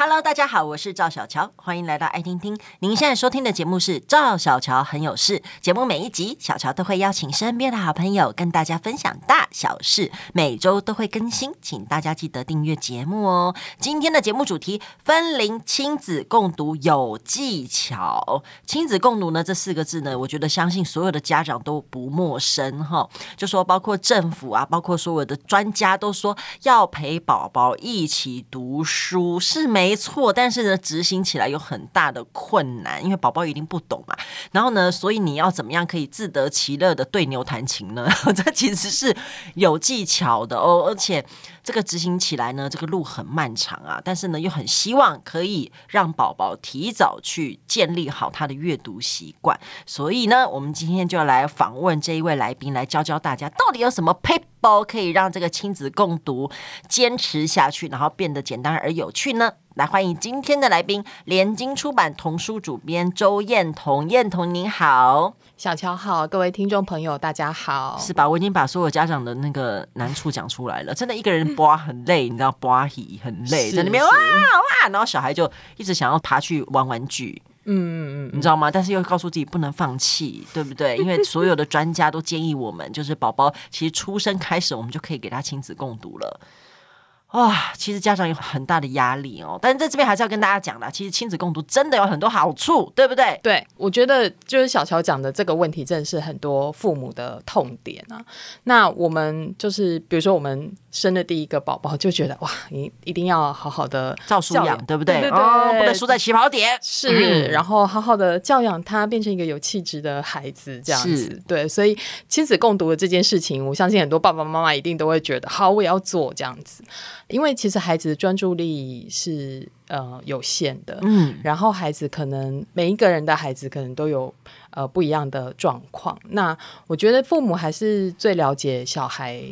Hello，大家好，我是赵小乔，欢迎来到爱听听。您现在收听的节目是赵小乔很有事。节目每一集，小乔都会邀请身边的好朋友跟大家分享大小事，每周都会更新，请大家记得订阅节目哦。今天的节目主题：分龄亲子共读有技巧。亲子共读呢，这四个字呢，我觉得相信所有的家长都不陌生哈。就说包括政府啊，包括所有的专家都说要陪宝宝一起读书，是没。没错，但是呢，执行起来有很大的困难，因为宝宝一定不懂嘛。然后呢，所以你要怎么样可以自得其乐的对牛弹琴呢？这其实是有技巧的哦，而且这个执行起来呢，这个路很漫长啊。但是呢，又很希望可以让宝宝提早去建立好他的阅读习惯。所以呢，我们今天就要来访问这一位来宾，来教教大家到底有什么 paper 可以让这个亲子共读坚持下去，然后变得简单而有趣呢？来欢迎今天的来宾，联经出版童书主编周燕彤。燕彤您好，小乔好，各位听众朋友大家好，是吧？我已经把所有家长的那个难处讲出来了，真的一个人播很累，你知道播戏很累，在那边哇哇，然后小孩就一直想要爬去玩玩具，嗯嗯嗯，你知道吗？但是又告诉自己不能放弃，对不对？因为所有的专家都建议我们，就是宝宝其实出生开始，我们就可以给他亲子共读了。哇，其实家长有很大的压力哦，但是在这边还是要跟大家讲的，其实亲子共读真的有很多好处，对不对？对，我觉得就是小乔讲的这个问题，真的是很多父母的痛点啊。那我们就是，比如说我们生的第一个宝宝，就觉得哇，你一定要好好的照书养，对不对？对对对，哦，不能输在起跑点。是，嗯，然后好好的教养他，变成一个有气质的孩子，这样子。对，所以亲子共读的这件事情，我相信很多爸爸妈妈一定都会觉得，好，我也要做这样子。因为其实孩子的专注力是呃有限的，嗯，然后孩子可能每一个人的孩子可能都有呃不一样的状况。那我觉得父母还是最了解小孩、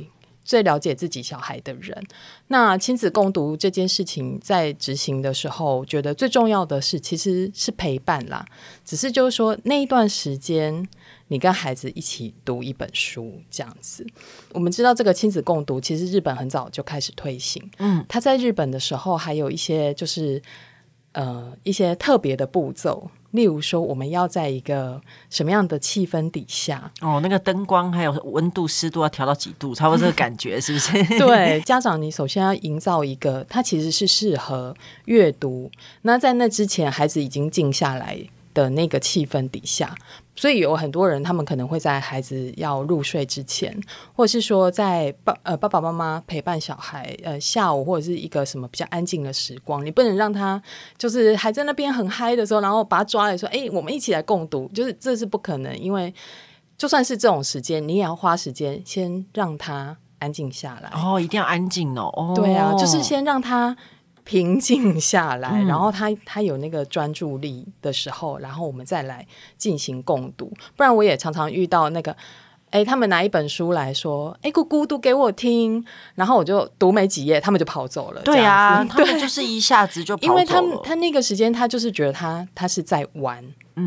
最了解自己小孩的人。那亲子共读这件事情在执行的时候，我觉得最重要的是其实是陪伴啦。只是就是说那一段时间。你跟孩子一起读一本书，这样子。我们知道这个亲子共读，其实日本很早就开始推行。嗯，他在日本的时候，还有一些就是呃一些特别的步骤，例如说我们要在一个什么样的气氛底下，哦，那个灯光还有温度、湿度要调到几度，差不多这个感觉是不是？对，家长你首先要营造一个，它其实是适合阅读。那在那之前，孩子已经静下来的那个气氛底下。所以有很多人，他们可能会在孩子要入睡之前，或者是说在爸呃爸爸妈妈陪伴小孩呃下午或者是一个什么比较安静的时光，你不能让他就是还在那边很嗨的时候，然后把他抓来说，哎，我们一起来共读，就是这是不可能，因为就算是这种时间，你也要花时间先让他安静下来。哦，一定要安静哦。哦，对啊，就是先让他。平静下来，然后他他有那个专注力的时候，然后我们再来进行共读。不然我也常常遇到那个，哎，他们拿一本书来说，哎，姑姑读给我听，然后我就读没几页，他们就跑走了。对啊，他们就是一下子就跑走了。因为他们他那个时间，他就是觉得他他是在玩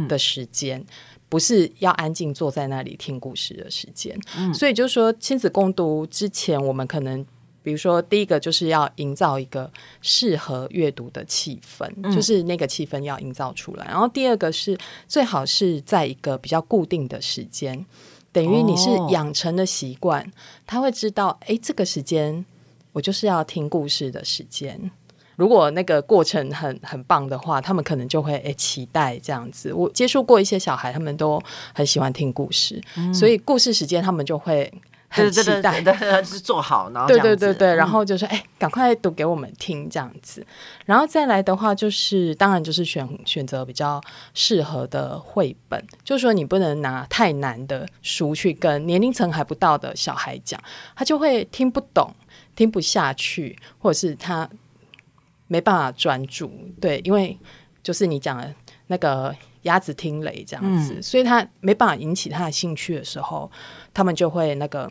的时间，嗯、不是要安静坐在那里听故事的时间。嗯、所以就是说，亲子共读之前，我们可能。比如说，第一个就是要营造一个适合阅读的气氛，嗯、就是那个气氛要营造出来。然后第二个是最好是在一个比较固定的时间，等于你是养成的习惯，哦、他会知道，哎，这个时间我就是要听故事的时间。如果那个过程很很棒的话，他们可能就会诶期待这样子。我接触过一些小孩，他们都很喜欢听故事，嗯、所以故事时间他们就会。很期待，是做好，然后对对对对，然后就说，哎，赶快读给我们听，这样子。然后再来的话，就是当然就是选选择比较适合的绘本，就是说你不能拿太难的书去跟年龄层还不到的小孩讲，他就会听不懂、听不下去，或者是他没办法专注。对，因为就是你讲的那个鸭子听雷这样子，嗯、所以他没办法引起他的兴趣的时候。他们就会那个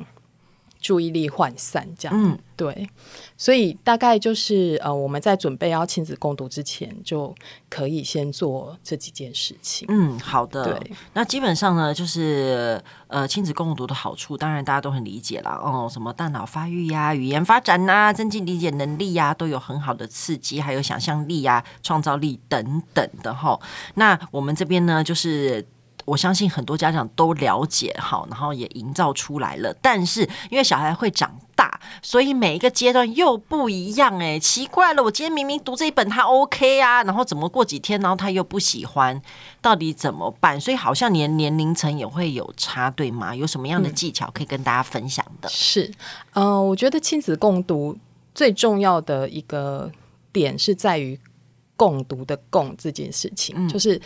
注意力涣散这样。嗯，对。所以大概就是呃，我们在准备要亲子共读之前，就可以先做这几件事情。嗯，好的。对，那基本上呢，就是呃，亲子共读的好处，当然大家都很理解啦哦。什么大脑发育呀、语言发展呐、啊、增进理解能力呀，都有很好的刺激，还有想象力呀、创造力等等的哈。那我们这边呢，就是。我相信很多家长都了解好，然后也营造出来了。但是因为小孩会长大，所以每一个阶段又不一样。哎，奇怪了，我今天明明读这一本他 OK 啊，然后怎么过几天，然后他又不喜欢，到底怎么办？所以好像连年龄层也会有差，对吗？有什么样的技巧可以跟大家分享的？嗯、是，嗯、呃，我觉得亲子共读最重要的一个点是在于。共读的共这件事情，嗯、就是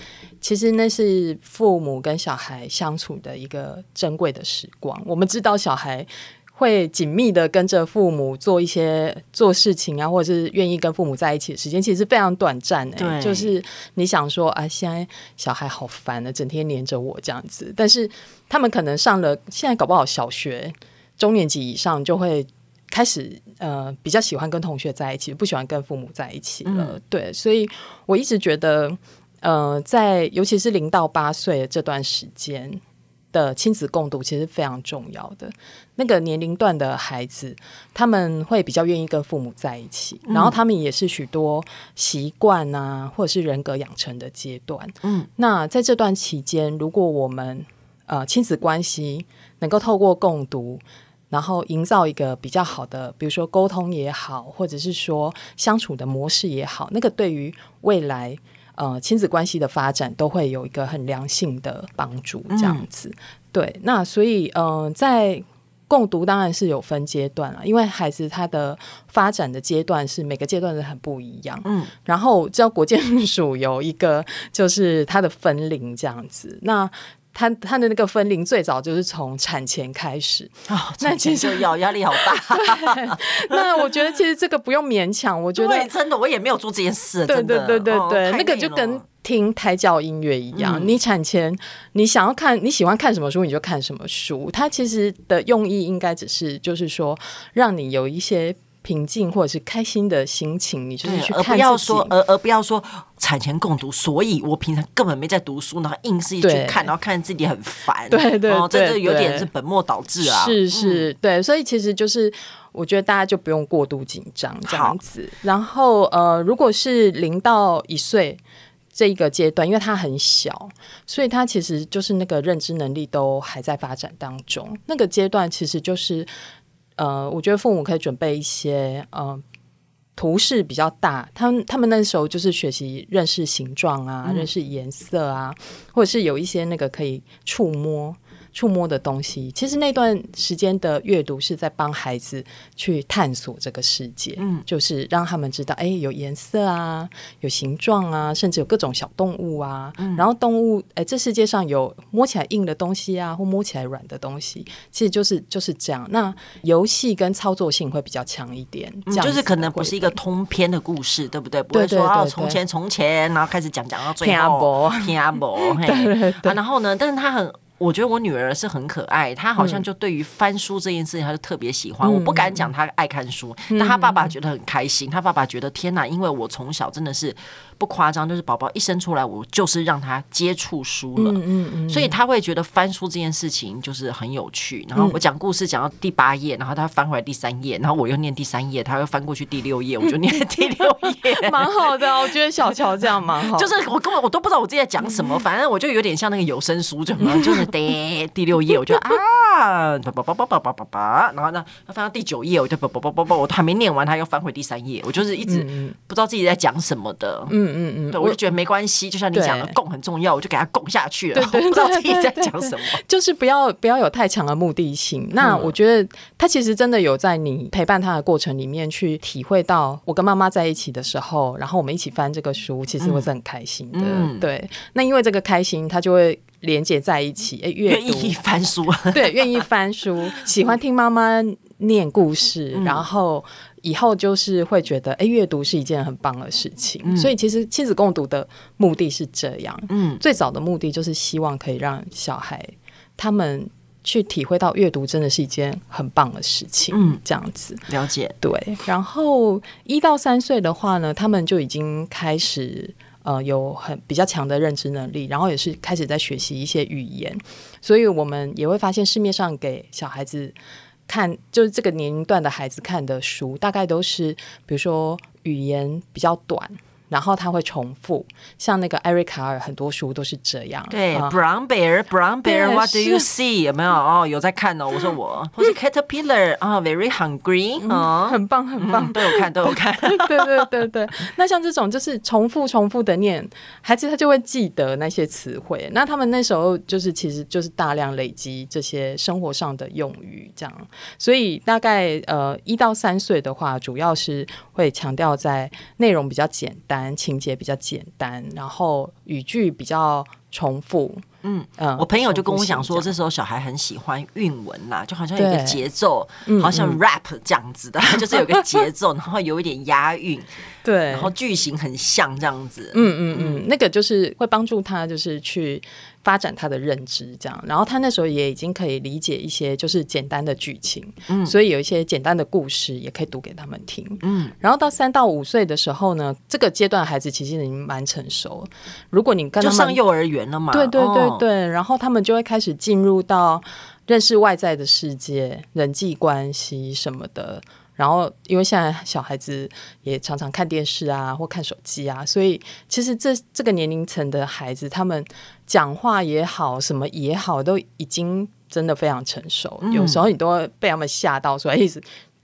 其实那是父母跟小孩相处的一个珍贵的时光。我们知道小孩会紧密的跟着父母做一些做事情啊，或者是愿意跟父母在一起的时间，其实非常短暂的、欸。就是你想说啊，现在小孩好烦啊，整天黏着我这样子。但是他们可能上了现在搞不好小学中年级以上就会。开始呃比较喜欢跟同学在一起，不喜欢跟父母在一起了。嗯、对，所以我一直觉得，呃，在尤其是零到八岁这段时间的亲子共读，其实非常重要的。那个年龄段的孩子，他们会比较愿意跟父母在一起，嗯、然后他们也是许多习惯啊，或者是人格养成的阶段。嗯，那在这段期间，如果我们呃亲子关系能够透过共读。然后营造一个比较好的，比如说沟通也好，或者是说相处的模式也好，那个对于未来呃亲子关系的发展都会有一个很良性的帮助。这样子，嗯、对。那所以嗯、呃，在共读当然是有分阶段了，因为孩子他的发展的阶段是每个阶段是很不一样。嗯。然后，知道国建 署有一个就是他的分龄这样子，那。他他的那个分龄最早就是从产前开始，哦、那其实要压力好大。那我觉得其实这个不用勉强，我觉得真的我也没有做这件事。对对对对对，哦、那个就跟听胎教音乐一样，嗯、你产前你想要看你喜欢看什么书，你就看什么书。它其实的用意应该只是就是说，让你有一些。平静或者是开心的心情，你就是去看，而不要说，而而不要说产前共读，所以我平常根本没在读书，然后硬是一去看，然后看自己很烦，对对对，这这有点是本末倒置啊！是是，对，所以其实就是我觉得大家就不用过度紧张这样子。然后呃，如果是零到一岁这一个阶段，因为他很小，所以他其实就是那个认知能力都还在发展当中，那个阶段其实就是。呃，我觉得父母可以准备一些呃图示比较大，他们他们那时候就是学习认识形状啊，嗯、认识颜色啊，或者是有一些那个可以触摸。触摸的东西，其实那段时间的阅读是在帮孩子去探索这个世界，嗯，就是让他们知道，哎，有颜色啊，有形状啊，甚至有各种小动物啊，嗯，然后动物，哎，这世界上有摸起来硬的东西啊，或摸起来软的东西，其实就是就是这样。那游戏跟操作性会比较强一点，嗯，就是可能不是一个通篇的故事，对不对？不会说啊，从前从前，然后开始讲讲到最后，听阿伯，对对对，然后呢，但是他很。我觉得我女儿是很可爱，她好像就对于翻书这件事情，她就特别喜欢。嗯、我不敢讲她爱看书，嗯、但她爸爸觉得很开心。她爸爸觉得天哪，因为我从小真的是。不夸张，就是宝宝一生出来，我就是让他接触书了，嗯所以他会觉得翻书这件事情就是很有趣。然后我讲故事讲到第八页，然后他翻回来第三页，然后我又念第三页，他又翻过去第六页，我就 念第六页，蛮好的。我觉得小乔这样蛮好，就是我根本我都不知道我自己在讲什么，反正我就有点像那个有声书，就就是第第六页，我就啊，叭叭叭叭叭叭叭，然后呢，他翻到第九页，我就叭叭叭叭叭，我还没念完，他又翻回第三页，我就是一直不知道自己在讲什么的，嗯。嗯嗯，对，我就觉得没关系，就像你讲的，共很重要，我就给他共下去了。我，不知道自己在讲什么，就是不要不要有太强的目的性。那我觉得他其实真的有在你陪伴他的过程里面去体会到，我跟妈妈在一起的时候，然后我们一起翻这个书，其实我是很开心的。对，那因为这个开心，他就会连接在一起，哎，愿意翻书，对，愿意翻书，喜欢听妈妈念故事，然后。以后就是会觉得，哎，阅读是一件很棒的事情。嗯、所以其实亲子共读的目的是这样。嗯，最早的目的就是希望可以让小孩他们去体会到阅读真的是一件很棒的事情。嗯，这样子了解。对，然后一到三岁的话呢，他们就已经开始呃有很比较强的认知能力，然后也是开始在学习一些语言，所以我们也会发现市面上给小孩子看，就是这个年龄段的孩子看的书，大概都是比如说语言比较短。然后他会重复，像那个艾瑞卡尔很多书都是这样。对、啊、，Brown Bear，Brown Bear，What do you see？有没有？哦，有在看哦。我说我，或是 Caterpillar 啊，Very hungry，嗯，哦、很棒，很棒，嗯、都有看，都有看。对对对对。那像这种就是重复重复的念，孩子他就会记得那些词汇。那他们那时候就是其实就是大量累积这些生活上的用语，这样。所以大概呃一到三岁的话，主要是会强调在内容比较简单。情节比较简单，然后语句比较重复。嗯嗯，我朋友就跟我讲说，这时候小孩很喜欢韵文啦，就好像有个节奏，好像 rap 这样子的，就是有个节奏，然后有一点押韵，对，然后句型很像这样子。嗯嗯嗯，那个就是会帮助他，就是去。发展他的认知，这样，然后他那时候也已经可以理解一些就是简单的剧情，嗯，所以有一些简单的故事也可以读给他们听，嗯，然后到三到五岁的时候呢，这个阶段孩子其实已经蛮成熟。如果你跟他们就上幼儿园了嘛，对对对对，然后他们就会开始进入到认识外在的世界、人际关系什么的。然后，因为现在小孩子也常常看电视啊，或看手机啊，所以其实这这个年龄层的孩子，他们讲话也好，什么也好，都已经真的非常成熟。嗯、有时候你都会被他们吓到，说：“意思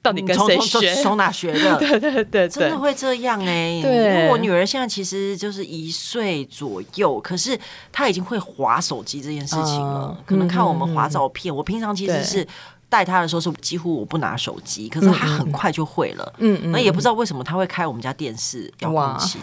到底跟谁学？从哪学的？” 对对对对，真的会这样哎、欸。对，因为我女儿现在其实就是一岁左右，可是她已经会划手机这件事情了。嗯、可能看我们划照片，嗯、我平常其实是。带他的时候是几乎我不拿手机，可是他很快就会了。嗯嗯，那也不知道为什么他会开我们家电视遥控器。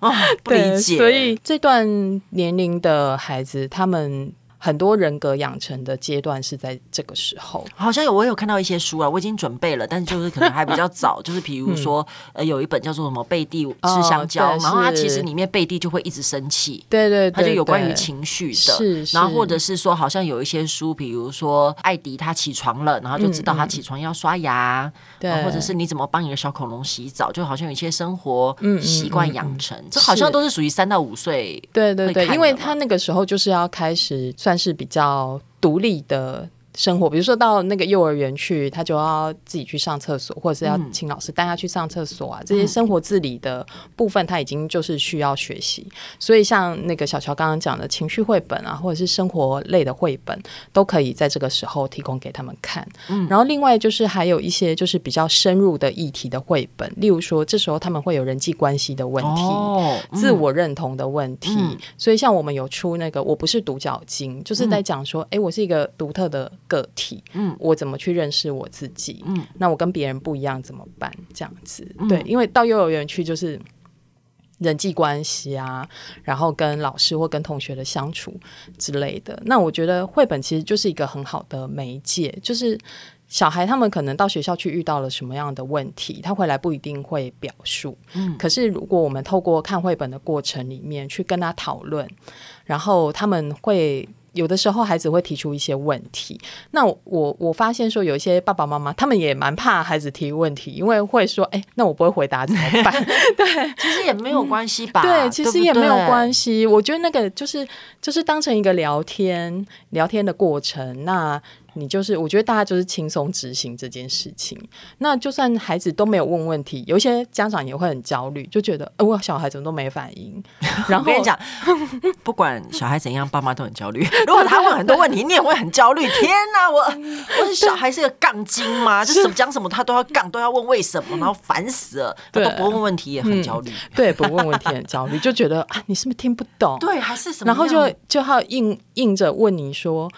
啊，不理解。所以这段年龄的孩子，他们。很多人格养成的阶段是在这个时候，好像有我有看到一些书啊，我已经准备了，但是就是可能还比较早，就是比如说、嗯、呃有一本叫做什么贝蒂吃香蕉，哦、然后它其实里面贝蒂就会一直生气，对对，对，它就有关于情绪的，是，是，然后或者是说好像有一些书，比如说艾迪他起床了，然后就知道他起床要刷牙，对、嗯，或者是你怎么帮你的小恐龙洗澡，就好像有一些生活习惯养成，这好像都是属于三到五岁，对对对，因为他那个时候就是要开始算是比较独立的。生活，比如说到那个幼儿园去，他就要自己去上厕所，或者是要请老师带他去上厕所啊。嗯、这些生活自理的部分，他已经就是需要学习。所以像那个小乔刚刚讲的情绪绘本啊，或者是生活类的绘本，都可以在这个时候提供给他们看。嗯、然后另外就是还有一些就是比较深入的议题的绘本，例如说这时候他们会有人际关系的问题、哦嗯、自我认同的问题。嗯、所以像我们有出那个我不是独角鲸，就是在讲说，哎、嗯，我是一个独特的。个体，嗯，我怎么去认识我自己？嗯，那我跟别人不一样怎么办？这样子，嗯、对，因为到幼儿园去就是人际关系啊，然后跟老师或跟同学的相处之类的。那我觉得绘本其实就是一个很好的媒介，就是小孩他们可能到学校去遇到了什么样的问题，他回来不一定会表述，嗯，可是如果我们透过看绘本的过程里面去跟他讨论，然后他们会。有的时候孩子会提出一些问题，那我我发现说有一些爸爸妈妈他们也蛮怕孩子提问题，因为会说，哎，那我不会回答怎么办？对，其实也没有关系吧？对，其实也没有关系。我觉得那个就是就是当成一个聊天聊天的过程，那。你就是，我觉得大家就是轻松执行这件事情。那就算孩子都没有问问题，有一些家长也会很焦虑，就觉得，呃，我小孩怎么都没反应。然后我跟你讲，不管小孩怎样，爸妈都很焦虑。如果他问很多问题，你也会很焦虑。天哪，我我是小孩是个杠精吗？就是讲什么他都要杠，都要问为什么，然后烦死了。对，都不问问题也很焦虑。对，不问问题很焦虑，就觉得啊，你是不是听不懂？对，还是什么？然后就就要硬硬着问你说。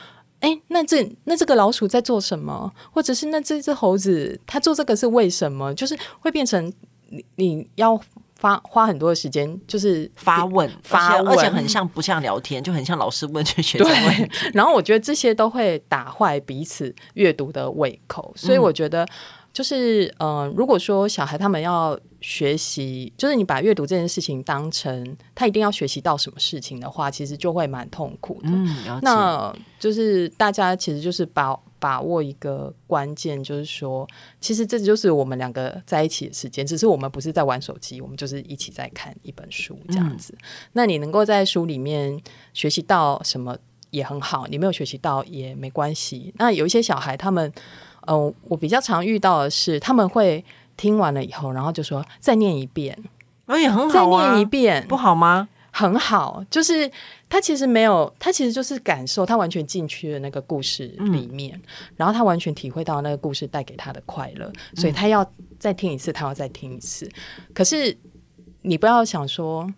哎，那这那这个老鼠在做什么？或者是那这只猴子它做这个是为什么？就是会变成你你要花花很多的时间，就是发问发问，而且很像 不像聊天，就很像老师问学学生问。然后我觉得这些都会打坏彼此阅读的胃口，所以我觉得就是嗯、呃，如果说小孩他们要。学习，就是你把阅读这件事情当成他一定要学习到什么事情的话，其实就会蛮痛苦的。嗯，那就是大家其实就是把把握一个关键，就是说，其实这就是我们两个在一起的时间，只是我们不是在玩手机，我们就是一起在看一本书这样子。嗯、那你能够在书里面学习到什么也很好，你没有学习到也没关系。那有一些小孩，他们，嗯、呃，我比较常遇到的是，他们会。听完了以后，然后就说再念一遍，那也很好啊。再念一遍不好吗？很好，就是他其实没有，他其实就是感受，他完全进去了那个故事里面，嗯、然后他完全体会到那个故事带给他的快乐，所以他要再听一次，他要再听一次。可是你不要想说，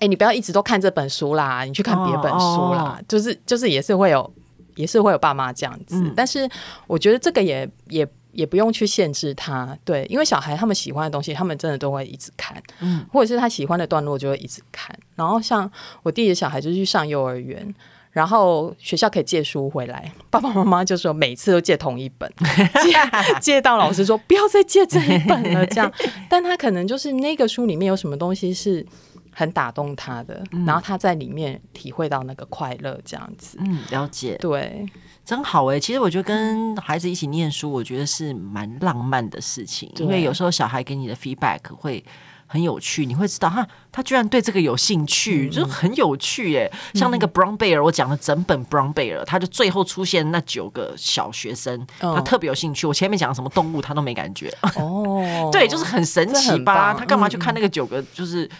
哎，你不要一直都看这本书啦，你去看别本书啦，哦、就是就是也是会有，也是会有爸妈这样子。嗯、但是我觉得这个也也。也不用去限制他，对，因为小孩他们喜欢的东西，他们真的都会一直看，嗯，或者是他喜欢的段落就会一直看。然后像我弟弟的小孩就去上幼儿园，然后学校可以借书回来，爸爸妈妈就说每次都借同一本，借借到老师说不要再借这一本了，这样。但他可能就是那个书里面有什么东西是很打动他的，嗯、然后他在里面体会到那个快乐，这样子。嗯，了解，对。真好哎、欸！其实我觉得跟孩子一起念书，我觉得是蛮浪漫的事情。因为有时候小孩给你的 feedback 会很有趣，你会知道哈，他居然对这个有兴趣，嗯、就很有趣耶、欸。像那个 Brown Bear，我讲了整本 Brown Bear，他就最后出现那九个小学生，哦、他特别有兴趣。我前面讲什么动物，他都没感觉。哦，对，就是很神奇吧？他干嘛去看那个九个？就是。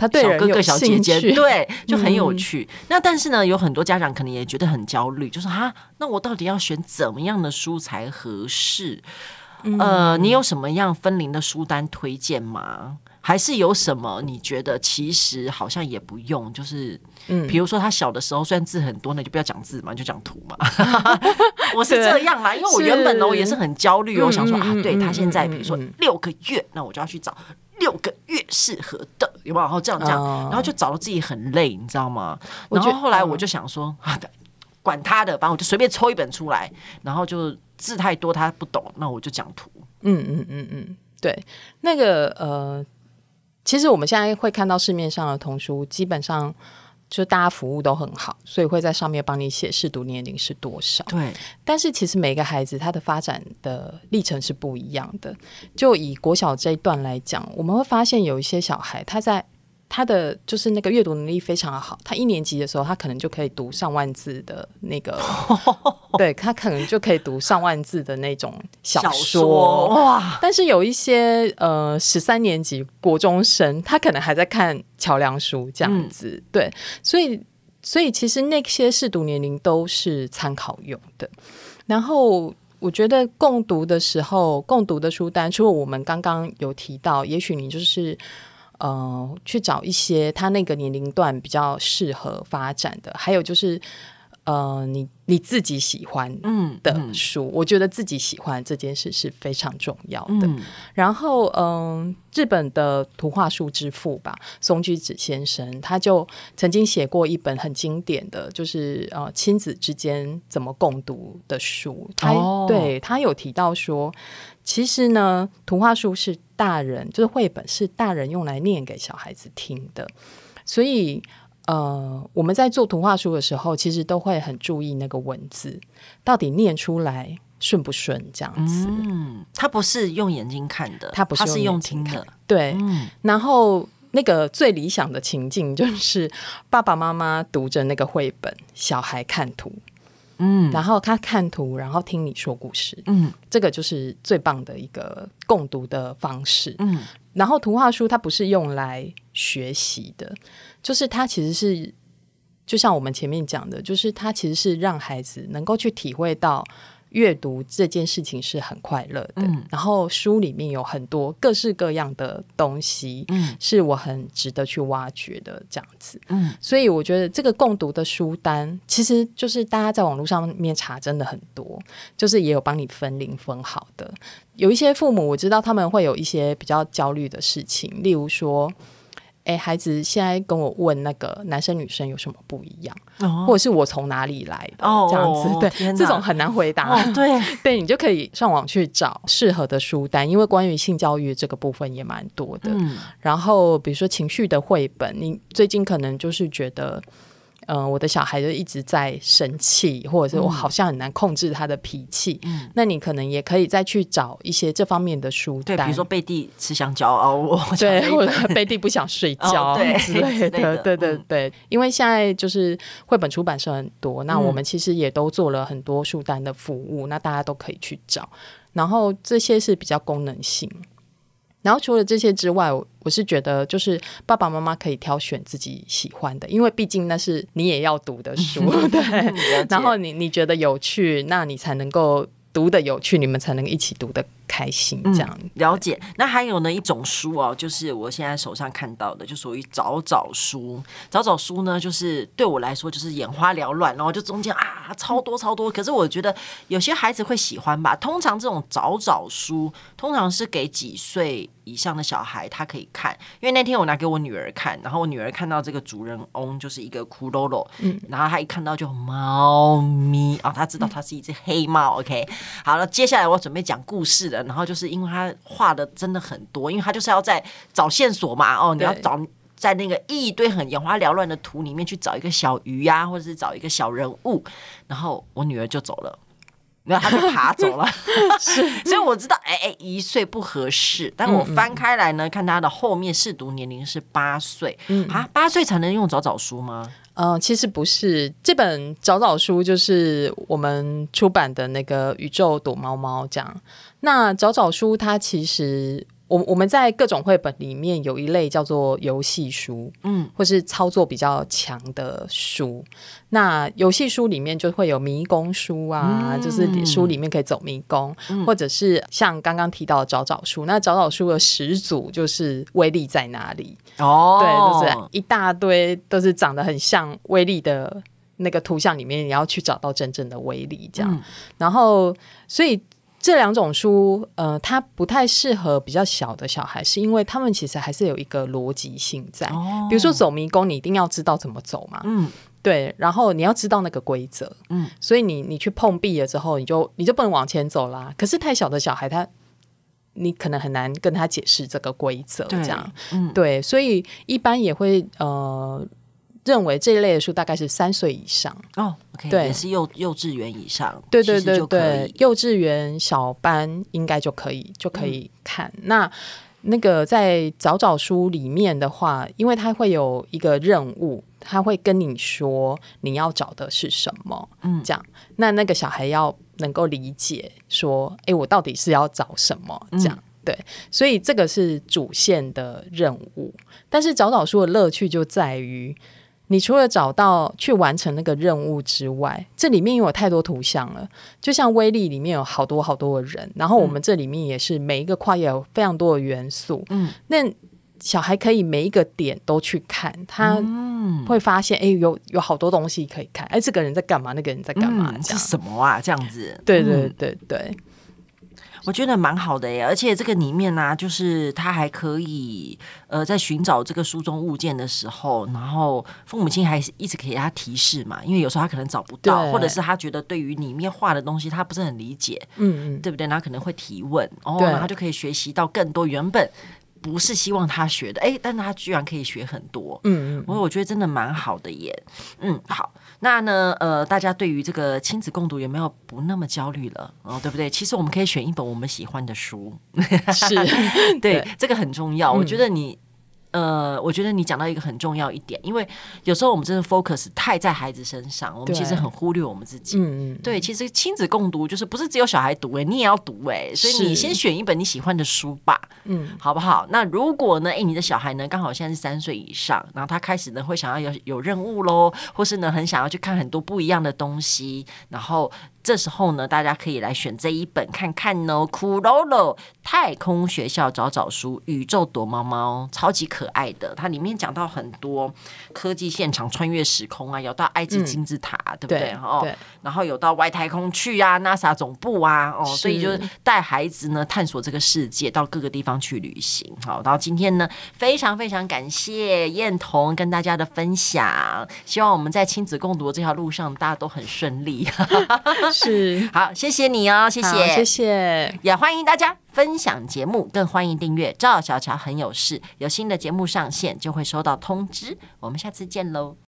他对小哥哥、小姐姐，对，就很有趣。嗯、那但是呢，有很多家长可能也觉得很焦虑，就是啊，那我到底要选怎么样的书才合适？嗯、呃，你有什么样分龄的书单推荐吗？还是有什么你觉得其实好像也不用？就是，嗯，比如说他小的时候虽然字很多，那就不要讲字嘛，就讲图嘛。我是这样啦，因为我原本呢，我也是很焦虑，是我想说啊，对他现在比如说六个月，那我就要去找。六个月适合的有没有？然后这样这样，然后就找到自己很累，你知道吗？然后后来我就想说，管他的，反正我就随便抽一本出来，然后就字太多他不懂，那我就讲图。嗯嗯嗯嗯，对，那个呃，其实我们现在会看到市面上的童书，基本上。就大家服务都很好，所以会在上面帮你写适读年龄是多少。对，但是其实每个孩子他的发展的历程是不一样的。就以国小这一段来讲，我们会发现有一些小孩他在。他的就是那个阅读能力非常的好，他一年级的时候，他可能就可以读上万字的那个，对，他可能就可以读上万字的那种小说，小说哇！但是有一些呃十三年级国中生，他可能还在看桥梁书这样子，嗯、对，所以所以其实那些适读年龄都是参考用的。然后我觉得共读的时候，共读的书单，除了我们刚刚有提到，也许你就是。呃，去找一些他那个年龄段比较适合发展的，还有就是，呃，你你自己喜欢的书，嗯嗯、我觉得自己喜欢这件事是非常重要的。嗯、然后，嗯、呃，日本的图画书之父吧，松居直先生，他就曾经写过一本很经典的，就是呃，亲子之间怎么共读的书。他、哦、对他有提到说。其实呢，图画书是大人，就是绘本是大人用来念给小孩子听的，所以呃，我们在做图画书的时候，其实都会很注意那个文字到底念出来顺不顺，这样子。嗯，他不是用眼睛看的，他不是用眼睛看的，对。嗯、然后那个最理想的情境就是爸爸妈妈读着那个绘本，小孩看图。嗯，然后他看图，然后听你说故事，嗯，这个就是最棒的一个共读的方式，嗯。然后图画书它不是用来学习的，就是它其实是，就像我们前面讲的，就是它其实是让孩子能够去体会到。阅读这件事情是很快乐的，嗯、然后书里面有很多各式各样的东西，嗯，是我很值得去挖掘的这样子，嗯，所以我觉得这个共读的书单，其实就是大家在网络上面查真的很多，就是也有帮你分龄分好的。有一些父母我知道他们会有一些比较焦虑的事情，例如说，哎，孩子现在跟我问那个男生女生有什么不一样，哦、或者是我从哪里来的、哦、这样子，对，这种很难回答。哦、对，对你就可以上网去找适合的书单，因为关于性教育这个部分也蛮多的。嗯、然后比如说情绪的绘本，你最近可能就是觉得。嗯、呃，我的小孩就一直在生气，或者是我好像很难控制他的脾气。嗯，那你可能也可以再去找一些这方面的书单，对，比如说贝蒂吃香蕉哦，我对，或者贝蒂不想睡觉、之类的，对对对。因为现在就是绘本出版社很多，那我们其实也都做了很多书单的服务，那大家都可以去找。然后这些是比较功能性。然后除了这些之外，我是觉得就是爸爸妈妈可以挑选自己喜欢的，因为毕竟那是你也要读的书，对。然后你你觉得有趣，那你才能够读的有趣，你们才能一起读得开心这样、嗯、了解。那还有呢一种书哦，就是我现在手上看到的，就属于找找书。找找书呢，就是对我来说就是眼花缭乱，然后就中间啊超多超多。可是我觉得有些孩子会喜欢吧。通常这种找找书，通常是给几岁以上的小孩他可以看。因为那天我拿给我女儿看，然后我女儿看到这个主人翁就是一个骷髅髅，嗯，然后她一看到就猫咪啊，她知道它是一只黑猫。OK，好了，接下来我准备讲故事了。然后就是因为他画的真的很多，因为他就是要在找线索嘛，哦，你要找在那个一堆很眼花缭乱的图里面去找一个小鱼呀、啊，或者是找一个小人物，然后我女儿就走了，然后他就爬走了，是，所以我知道，哎哎，一岁不合适，但我翻开来呢，看他的后面试读年龄是八岁，嗯。啊，八岁才能用找找书吗？嗯、其实不是，这本找找书就是我们出版的那个宇宙躲猫猫这样。那找找书，它其实我我们在各种绘本里面有一类叫做游戏书，嗯，或是操作比较强的书。那游戏书里面就会有迷宫书啊，嗯、就是书里面可以走迷宫，嗯、或者是像刚刚提到的找找书。那找找书的始祖就是威力在哪里？哦，对，就是一大堆都是长得很像威力的那个图像里面，你要去找到真正的威力这样。嗯、然后，所以。这两种书，呃，它不太适合比较小的小孩，是因为他们其实还是有一个逻辑性在。哦、比如说走迷宫，你一定要知道怎么走嘛。嗯，对。然后你要知道那个规则。嗯，所以你你去碰壁了之后，你就你就不能往前走啦。可是太小的小孩，他你可能很难跟他解释这个规则，这样。嗯，对。所以一般也会呃。认为这一类的书大概是三岁以上哦，okay, 对，也是幼幼稚园以上，对对对对，幼稚园小班应该就可以就可以看。嗯、那那个在找找书里面的话，因为它会有一个任务，他会跟你说你要找的是什么，嗯，这样，那那个小孩要能够理解说，哎，我到底是要找什么？这样，嗯、对，所以这个是主线的任务。但是找找书的乐趣就在于。你除了找到去完成那个任务之外，这里面有太多图像了。就像威力里面有好多好多的人，然后我们这里面也是每一个跨越有非常多的元素。嗯，那小孩可以每一个点都去看，他会发现，哎、欸，有有好多东西可以看。哎、欸，这个人在干嘛？那个人在干嘛？这样、嗯、什么啊？这样子？对对对对。我觉得蛮好的耶，而且这个里面呢、啊，就是他还可以呃，在寻找这个书中物件的时候，然后父母亲还是一直给他提示嘛，因为有时候他可能找不到，或者是他觉得对于里面画的东西他不是很理解，嗯嗯，对不对？然后可能会提问，哦，然后他就可以学习到更多原本不是希望他学的，哎，但是他居然可以学很多，嗯嗯，我我觉得真的蛮好的耶，嗯，好。那呢？呃，大家对于这个亲子共读有没有不那么焦虑了？哦，对不对？其实我们可以选一本我们喜欢的书，是 对，对这个很重要。嗯、我觉得你。呃，我觉得你讲到一个很重要一点，因为有时候我们真的 focus 太在孩子身上，我们其实很忽略我们自己。嗯嗯，对，其实亲子共读就是不是只有小孩读哎，你也要读哎，所以你先选一本你喜欢的书吧，嗯，好不好？那如果呢，哎，你的小孩呢刚好现在是三岁以上，然后他开始呢会想要有有任务喽，或是呢很想要去看很多不一样的东西，然后这时候呢，大家可以来选这一本看看哦，《酷噜噜太空学校找找书》，宇宙躲猫猫，超级可爱的。它里面讲到很多科技现场，穿越时空啊，有到埃及金字塔，嗯、对不对？哦，然后有到外太空去啊，NASA 总部啊，哦，所以就带孩子呢探索这个世界，到各个地方去旅行。好，然后今天呢，非常非常感谢燕彤跟大家的分享，希望我们在亲子共读这条路上，大家都很顺利。是，好，谢谢你哦，谢谢，谢谢，也欢迎大家分享节目，更欢迎订阅赵小乔很有事，有新的节目上线就会收到通知，我们下次见喽。